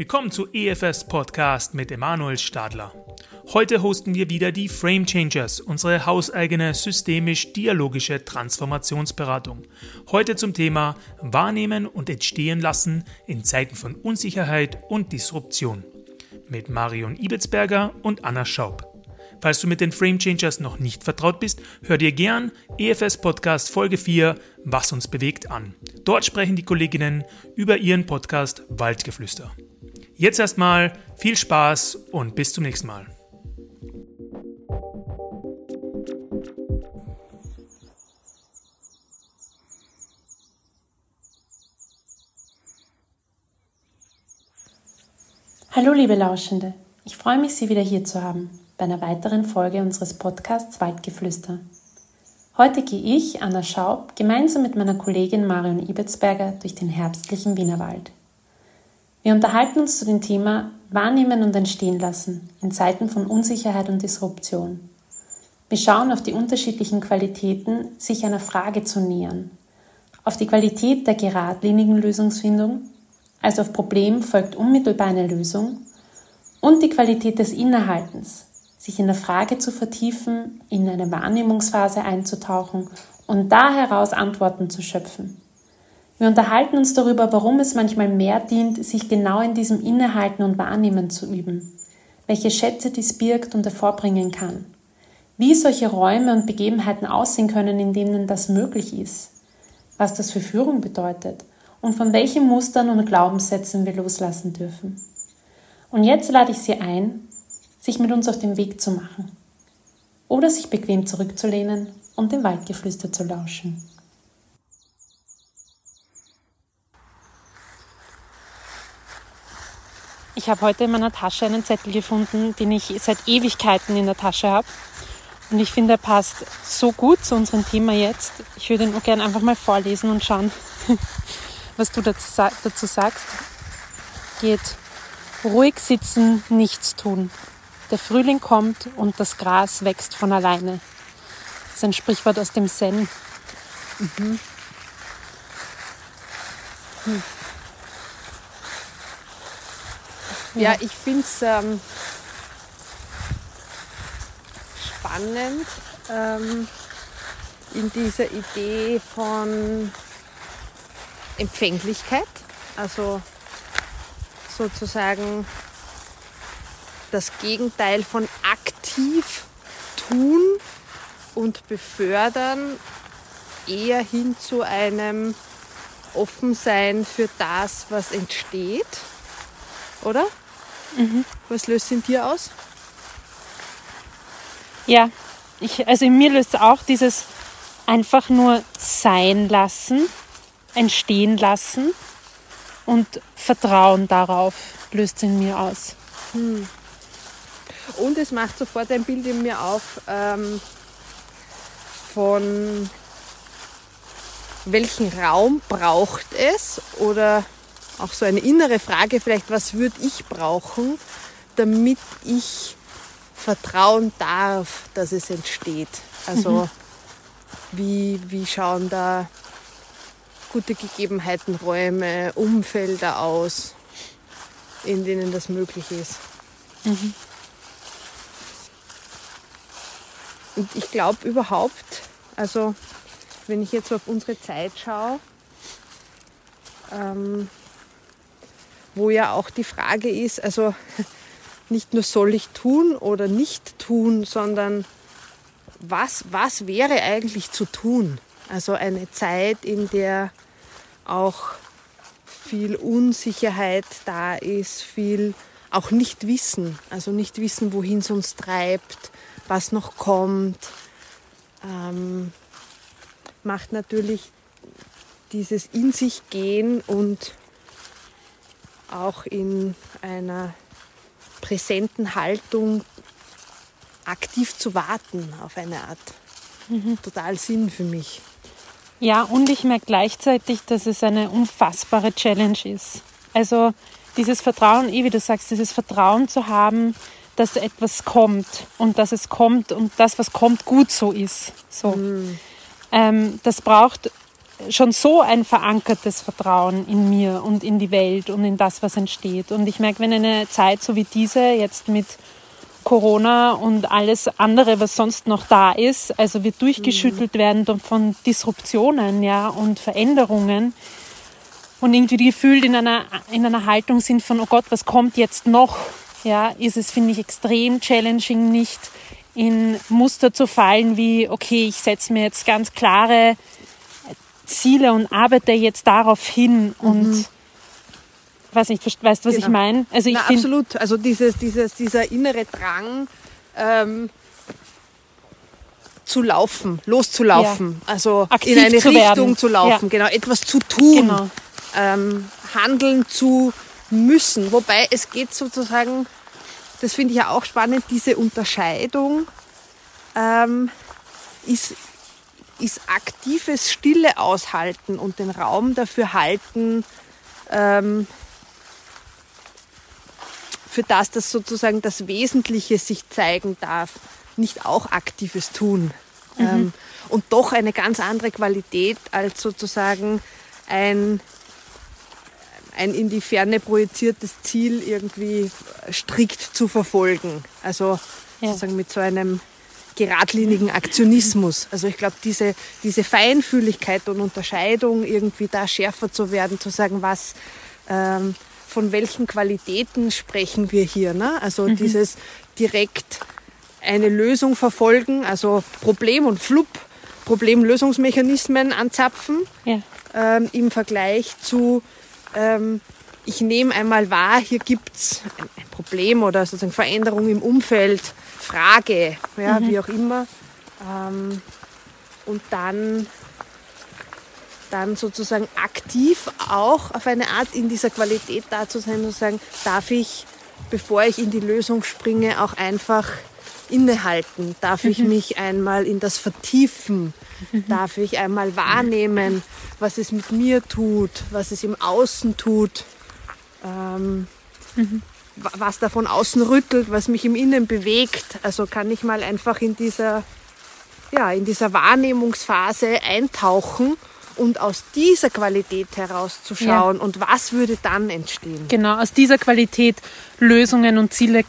Willkommen zu EFS Podcast mit Emanuel Stadler. Heute hosten wir wieder die Frame Changers, unsere hauseigene systemisch-dialogische Transformationsberatung. Heute zum Thema Wahrnehmen und Entstehen lassen in Zeiten von Unsicherheit und Disruption mit Marion Ibetsberger und Anna Schaub. Falls du mit den Frame Changers noch nicht vertraut bist, hör dir gern EFS Podcast Folge 4 Was uns bewegt an. Dort sprechen die Kolleginnen über ihren Podcast Waldgeflüster. Jetzt erstmal viel Spaß und bis zum nächsten Mal. Hallo liebe Lauschende, ich freue mich, Sie wieder hier zu haben bei einer weiteren Folge unseres Podcasts Waldgeflüster. Heute gehe ich, Anna Schaub, gemeinsam mit meiner Kollegin Marion Ibetsberger durch den herbstlichen Wienerwald. Wir unterhalten uns zu dem Thema Wahrnehmen und Entstehen lassen in Zeiten von Unsicherheit und Disruption. Wir schauen auf die unterschiedlichen Qualitäten, sich einer Frage zu nähern, auf die Qualität der geradlinigen Lösungsfindung, also auf Problem folgt unmittelbar eine Lösung, und die Qualität des Innehaltens, sich in der Frage zu vertiefen, in eine Wahrnehmungsphase einzutauchen und da heraus Antworten zu schöpfen. Wir unterhalten uns darüber, warum es manchmal mehr dient, sich genau in diesem Innehalten und Wahrnehmen zu üben, welche Schätze dies birgt und hervorbringen kann, wie solche Räume und Begebenheiten aussehen können, in denen das möglich ist, was das für Führung bedeutet. Und von welchen Mustern und Glaubenssätzen wir loslassen dürfen. Und jetzt lade ich Sie ein, sich mit uns auf den Weg zu machen. Oder sich bequem zurückzulehnen und dem Waldgeflüster zu lauschen. Ich habe heute in meiner Tasche einen Zettel gefunden, den ich seit Ewigkeiten in der Tasche habe. Und ich finde, er passt so gut zu unserem Thema jetzt. Ich würde ihn auch gerne einfach mal vorlesen und schauen, was du dazu, dazu sagst. Geht ruhig sitzen, nichts tun. Der Frühling kommt und das Gras wächst von alleine. Das ist ein Sprichwort aus dem Zen. Mhm. Hm. Ja, ich finde es ähm, spannend ähm, in dieser Idee von Empfänglichkeit, also sozusagen das Gegenteil von aktiv tun und befördern, eher hin zu einem Offensein für das, was entsteht, oder? Mhm. Was löst in dir aus? Ja, ich, also in mir löst auch dieses einfach nur sein lassen, entstehen lassen und Vertrauen darauf löst in mir aus. Hm. Und es macht sofort ein Bild in mir auf ähm, von welchen Raum braucht es oder auch so eine innere Frage vielleicht, was würde ich brauchen, damit ich vertrauen darf, dass es entsteht. Also mhm. wie, wie schauen da gute Gegebenheiten, Räume, Umfelder aus, in denen das möglich ist. Mhm. Und ich glaube überhaupt, also wenn ich jetzt auf unsere Zeit schaue, ähm, wo ja auch die Frage ist, also nicht nur soll ich tun oder nicht tun, sondern was, was wäre eigentlich zu tun? Also eine Zeit, in der auch viel Unsicherheit da ist, viel auch nicht wissen, also nicht wissen, wohin es uns treibt, was noch kommt, ähm, macht natürlich dieses in sich gehen und auch in einer präsenten Haltung aktiv zu warten auf eine Art. Mhm. Total Sinn für mich. Ja, und ich merke gleichzeitig, dass es eine unfassbare Challenge ist. Also dieses Vertrauen, eh wie du sagst, dieses Vertrauen zu haben, dass etwas kommt und dass es kommt und das, was kommt, gut so ist. So. Mhm. Ähm, das braucht schon so ein verankertes Vertrauen in mir und in die Welt und in das, was entsteht. Und ich merke, wenn eine Zeit so wie diese jetzt mit Corona und alles andere, was sonst noch da ist, also wir durchgeschüttelt werden von Disruptionen, ja, und Veränderungen und irgendwie gefühlt in einer, in einer Haltung sind von, oh Gott, was kommt jetzt noch? Ja, ist es, finde ich, extrem challenging, nicht in Muster zu fallen wie, okay, ich setze mir jetzt ganz klare Ziele und arbeite jetzt darauf hin und mhm. weiß nicht, weißt du, was genau. ich meine? Also ich Na, absolut. Also dieses, dieses, dieser innere Drang, ähm, zu laufen, loszulaufen, ja. also Aktiv in eine zu Richtung werden. zu laufen, ja. genau, etwas zu tun, genau. ähm, handeln zu müssen. Wobei es geht sozusagen, das finde ich ja auch spannend, diese Unterscheidung ähm, ist ist aktives Stille aushalten und den Raum dafür halten, ähm, für das das sozusagen das Wesentliche sich zeigen darf, nicht auch aktives Tun. Mhm. Ähm, und doch eine ganz andere Qualität als sozusagen ein, ein in die Ferne projiziertes Ziel irgendwie strikt zu verfolgen. Also ja. sozusagen mit so einem geradlinigen Aktionismus. Also ich glaube, diese, diese Feinfühligkeit und Unterscheidung, irgendwie da schärfer zu werden, zu sagen, was, ähm, von welchen Qualitäten sprechen wir hier. Ne? Also mhm. dieses direkt eine Lösung verfolgen, also Problem und Flupp, Problemlösungsmechanismen anzapfen, ja. ähm, im Vergleich zu ähm, ich nehme einmal wahr, hier gibt es ein Problem oder sozusagen Veränderung im Umfeld, Frage, ja, mhm. wie auch immer. Ähm, und dann, dann sozusagen aktiv auch auf eine Art in dieser Qualität da zu sein und sagen, darf ich, bevor ich in die Lösung springe, auch einfach innehalten? Darf mhm. ich mich einmal in das vertiefen? Mhm. Darf ich einmal wahrnehmen, was es mit mir tut, was es im Außen tut? Ähm, mhm was da von außen rüttelt, was mich im Innen bewegt. Also kann ich mal einfach in dieser, ja, in dieser Wahrnehmungsphase eintauchen und aus dieser Qualität herauszuschauen ja. und was würde dann entstehen. Genau, aus dieser Qualität Lösungen und Ziele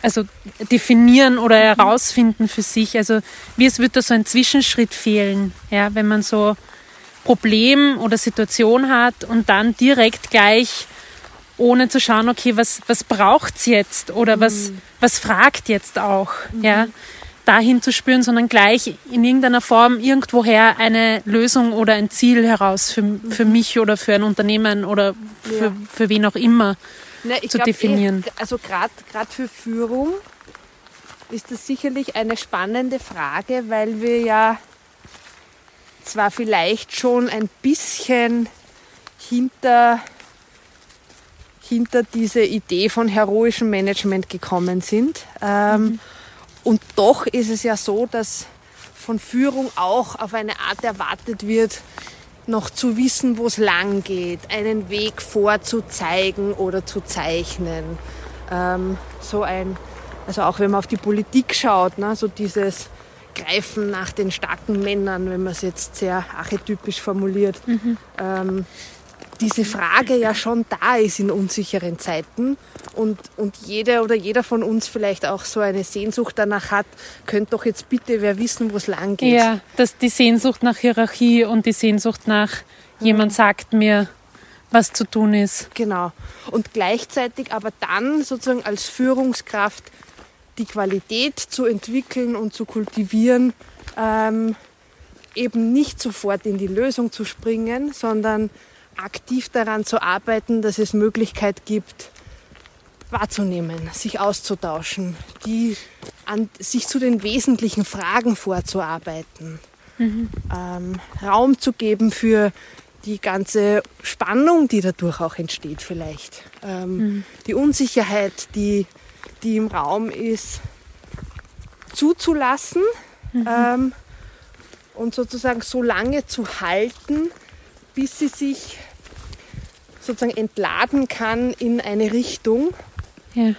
also definieren oder herausfinden für sich. Also wie es wird da so ein Zwischenschritt fehlen, ja, wenn man so Problem oder Situation hat und dann direkt gleich ohne zu schauen, okay, was, was braucht es jetzt oder was, mhm. was fragt jetzt auch, mhm. ja, dahin zu spüren, sondern gleich in irgendeiner Form irgendwoher eine Lösung oder ein Ziel heraus für, für mhm. mich oder für ein Unternehmen oder für, ja. für wen auch immer Na, zu glaub, definieren. Eh, also gerade für Führung ist das sicherlich eine spannende Frage, weil wir ja zwar vielleicht schon ein bisschen hinter hinter diese Idee von heroischem Management gekommen sind. Ähm, mhm. Und doch ist es ja so, dass von Führung auch auf eine Art erwartet wird, noch zu wissen, wo es lang geht, einen Weg vorzuzeigen oder zu zeichnen. Ähm, so ein, also auch wenn man auf die Politik schaut, ne, so dieses Greifen nach den starken Männern, wenn man es jetzt sehr archetypisch formuliert. Mhm. Ähm, diese Frage ja schon da ist in unsicheren Zeiten und, und jeder oder jeder von uns vielleicht auch so eine Sehnsucht danach hat, könnte doch jetzt bitte wer wissen, wo es lang geht. Ja, dass die Sehnsucht nach Hierarchie und die Sehnsucht nach mhm. jemand sagt mir, was zu tun ist. Genau. Und gleichzeitig aber dann sozusagen als Führungskraft die Qualität zu entwickeln und zu kultivieren, ähm, eben nicht sofort in die Lösung zu springen, sondern aktiv daran zu arbeiten, dass es Möglichkeit gibt, wahrzunehmen, sich auszutauschen, die an, sich zu den wesentlichen Fragen vorzuarbeiten, mhm. ähm, Raum zu geben für die ganze Spannung, die dadurch auch entsteht vielleicht, ähm, mhm. die Unsicherheit, die, die im Raum ist, zuzulassen mhm. ähm, und sozusagen so lange zu halten, bis sie sich sozusagen entladen kann in eine Richtung, ja.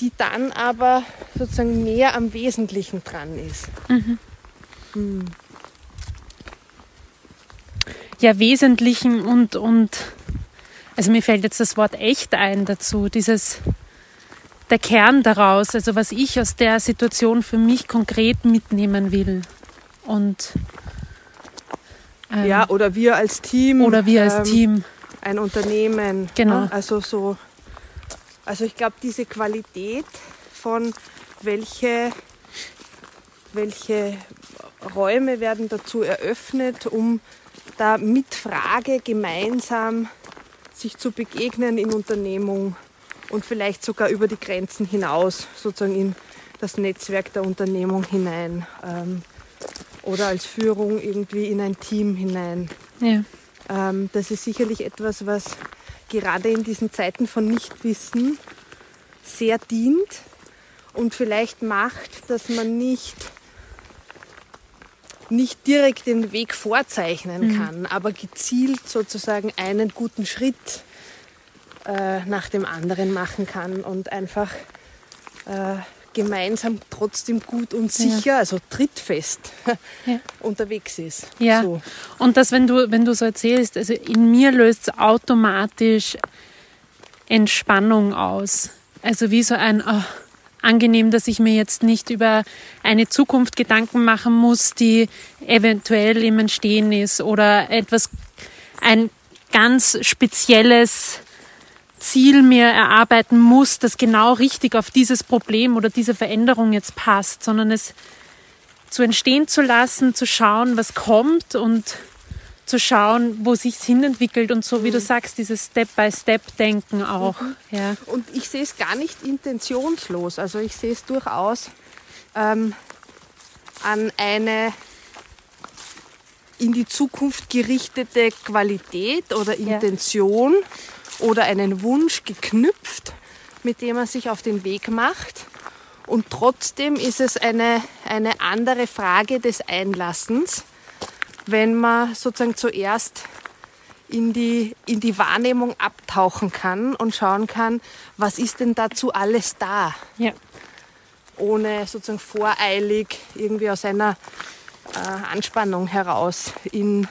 die dann aber sozusagen näher am Wesentlichen dran ist. Mhm. Hm. ja, Wesentlichen und, und, also mir fällt jetzt das Wort echt ein dazu, dieses, der Kern daraus, also was ich aus der Situation für mich konkret mitnehmen will. Und ähm, ja, oder wir als Team. Oder wir als ähm, Team. Ein Unternehmen. Genau. Ne? Also so, also ich glaube, diese Qualität von welche, welche Räume werden dazu eröffnet, um da mit Frage gemeinsam sich zu begegnen in Unternehmung und vielleicht sogar über die Grenzen hinaus, sozusagen in das Netzwerk der Unternehmung hinein ähm, oder als Führung irgendwie in ein Team hinein. Ja. Ähm, das ist sicherlich etwas, was gerade in diesen Zeiten von Nichtwissen sehr dient und vielleicht macht, dass man nicht nicht direkt den Weg vorzeichnen mhm. kann, aber gezielt sozusagen einen guten Schritt äh, nach dem anderen machen kann und einfach äh, gemeinsam trotzdem gut und sicher, ja. also trittfest ja. unterwegs ist. Ja. So. Und das, wenn du, wenn du so erzählst, also in mir löst es automatisch Entspannung aus. Also wie so ein, oh, angenehm, dass ich mir jetzt nicht über eine Zukunft Gedanken machen muss, die eventuell im Entstehen ist oder etwas, ein ganz spezielles Ziel mir erarbeiten muss, das genau richtig auf dieses Problem oder diese Veränderung jetzt passt, sondern es zu entstehen zu lassen, zu schauen, was kommt und zu schauen, wo sich es hinentwickelt und so wie du mhm. sagst, dieses Step-by-Step-Denken auch. Mhm. Ja. Und ich sehe es gar nicht intentionslos. Also ich sehe es durchaus ähm, an eine in die Zukunft gerichtete Qualität oder Intention ja. Oder einen Wunsch geknüpft, mit dem man sich auf den Weg macht. Und trotzdem ist es eine, eine andere Frage des Einlassens wenn man sozusagen zuerst in die, in die Wahrnehmung abtauchen kann und schauen kann, was ist denn dazu alles da? Ja. Ohne sozusagen voreilig irgendwie aus einer äh, Anspannung heraus in,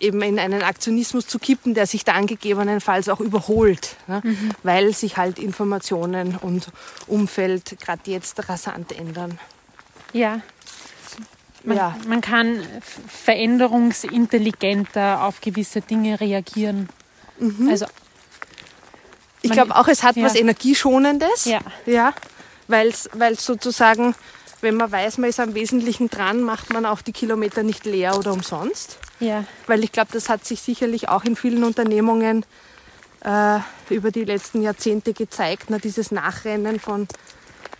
eben in einen Aktionismus zu kippen, der sich dann gegebenenfalls auch überholt, ne? mhm. weil sich halt Informationen und Umfeld gerade jetzt rasant ändern. Ja, man, ja. man kann veränderungsintelligenter auf gewisse Dinge reagieren. Mhm. Also, ich glaube auch, es hat ja. was Energieschonendes. Ja. ja Weil es sozusagen, wenn man weiß, man ist am Wesentlichen dran, macht man auch die Kilometer nicht leer oder umsonst. Ja. Weil ich glaube, das hat sich sicherlich auch in vielen Unternehmungen äh, über die letzten Jahrzehnte gezeigt, na, dieses Nachrennen von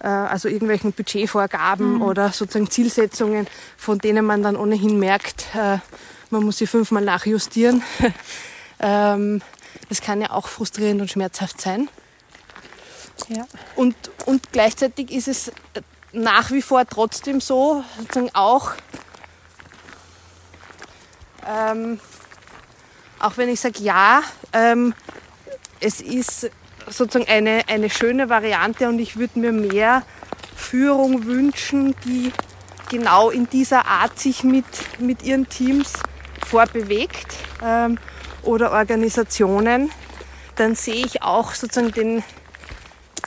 äh, also irgendwelchen Budgetvorgaben mhm. oder sozusagen Zielsetzungen, von denen man dann ohnehin merkt, äh, man muss sie fünfmal nachjustieren. Ähm, das kann ja auch frustrierend und schmerzhaft sein. Ja. Und, und gleichzeitig ist es nach wie vor trotzdem so, sozusagen auch, ähm, auch wenn ich sage, ja, ähm, es ist sozusagen eine, eine schöne Variante und ich würde mir mehr Führung wünschen, die genau in dieser Art sich mit, mit ihren Teams vorbewegt ähm, oder Organisationen, dann sehe ich auch sozusagen den,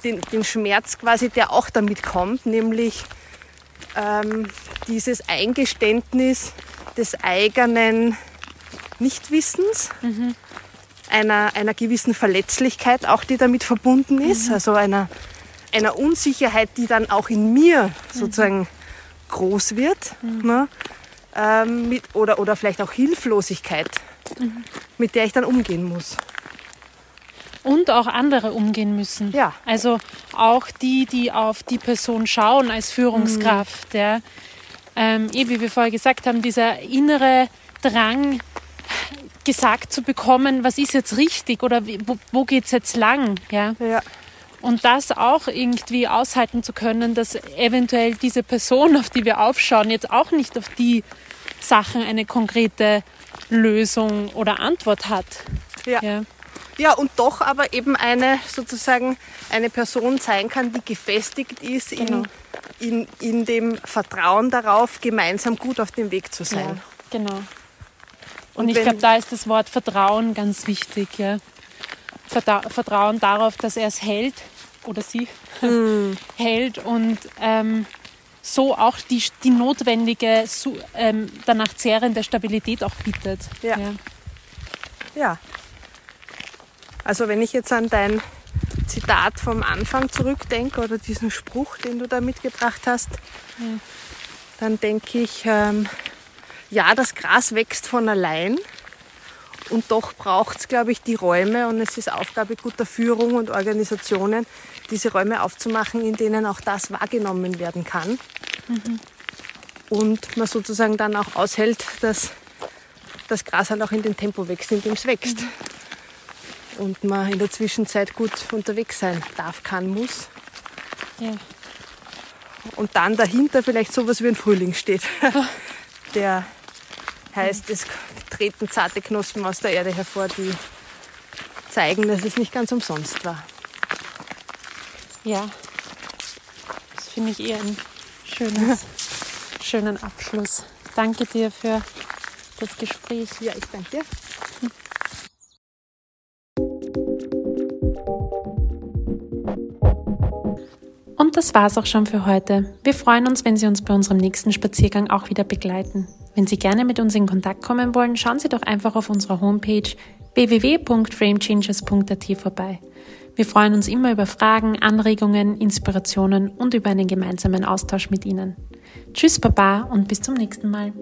den, den Schmerz quasi, der auch damit kommt, nämlich ähm, dieses Eingeständnis des eigenen Nichtwissens. Mhm einer, einer gewissen Verletzlichkeit auch, die damit verbunden ist, mhm. also einer, einer Unsicherheit, die dann auch in mir sozusagen mhm. groß wird. Mhm. Ne? Ähm, mit, oder, oder vielleicht auch Hilflosigkeit, mhm. mit der ich dann umgehen muss. Und auch andere umgehen müssen. Ja. Also auch die, die auf die Person schauen als Führungskraft. Mhm. Ja. Ähm, eh, wie wir vorher gesagt haben, dieser innere Drang, gesagt zu bekommen, was ist jetzt richtig oder wo, wo geht es jetzt lang. Ja? ja. Und das auch irgendwie aushalten zu können, dass eventuell diese Person, auf die wir aufschauen, jetzt auch nicht auf die Sachen eine konkrete Lösung oder Antwort hat. Ja. ja. Ja, und doch aber eben eine sozusagen eine Person sein kann, die gefestigt ist genau. in, in, in dem Vertrauen darauf, gemeinsam gut auf dem Weg zu sein. Ja, genau. Und, und ich glaube, da ist das Wort Vertrauen ganz wichtig. Ja. Vertrauen darauf, dass er es hält oder sie hm. hält und ähm, so auch die, die notwendige, ähm, danach zehrende Stabilität auch bietet. Ja. ja. ja. Also wenn ich jetzt an dein Zitat vom Anfang zurückdenke oder diesen Spruch, den du da mitgebracht hast, ja. dann denke ich, ähm, ja, das Gras wächst von allein. Und doch braucht es, glaube ich, die Räume und es ist Aufgabe guter Führung und Organisationen, diese Räume aufzumachen, in denen auch das wahrgenommen werden kann. Mhm. Und man sozusagen dann auch aushält, dass das Gras halt auch in dem Tempo wächst, in dem es wächst. Mhm. Und man in der Zwischenzeit gut unterwegs sein darf, kann, muss. Ja. Und dann dahinter vielleicht sowas wie ein Frühling steht, der heißt, es treten zarte Knospen aus der Erde hervor, die zeigen, dass es nicht ganz umsonst war. Ja, das finde ich eher ein schönes, schönen Abschluss. Danke dir für das Gespräch. Ja, ich danke dir. Und das war's auch schon für heute. Wir freuen uns, wenn Sie uns bei unserem nächsten Spaziergang auch wieder begleiten. Wenn Sie gerne mit uns in Kontakt kommen wollen, schauen Sie doch einfach auf unserer Homepage www.framechanges.at vorbei. Wir freuen uns immer über Fragen, Anregungen, Inspirationen und über einen gemeinsamen Austausch mit Ihnen. Tschüss Baba und bis zum nächsten Mal.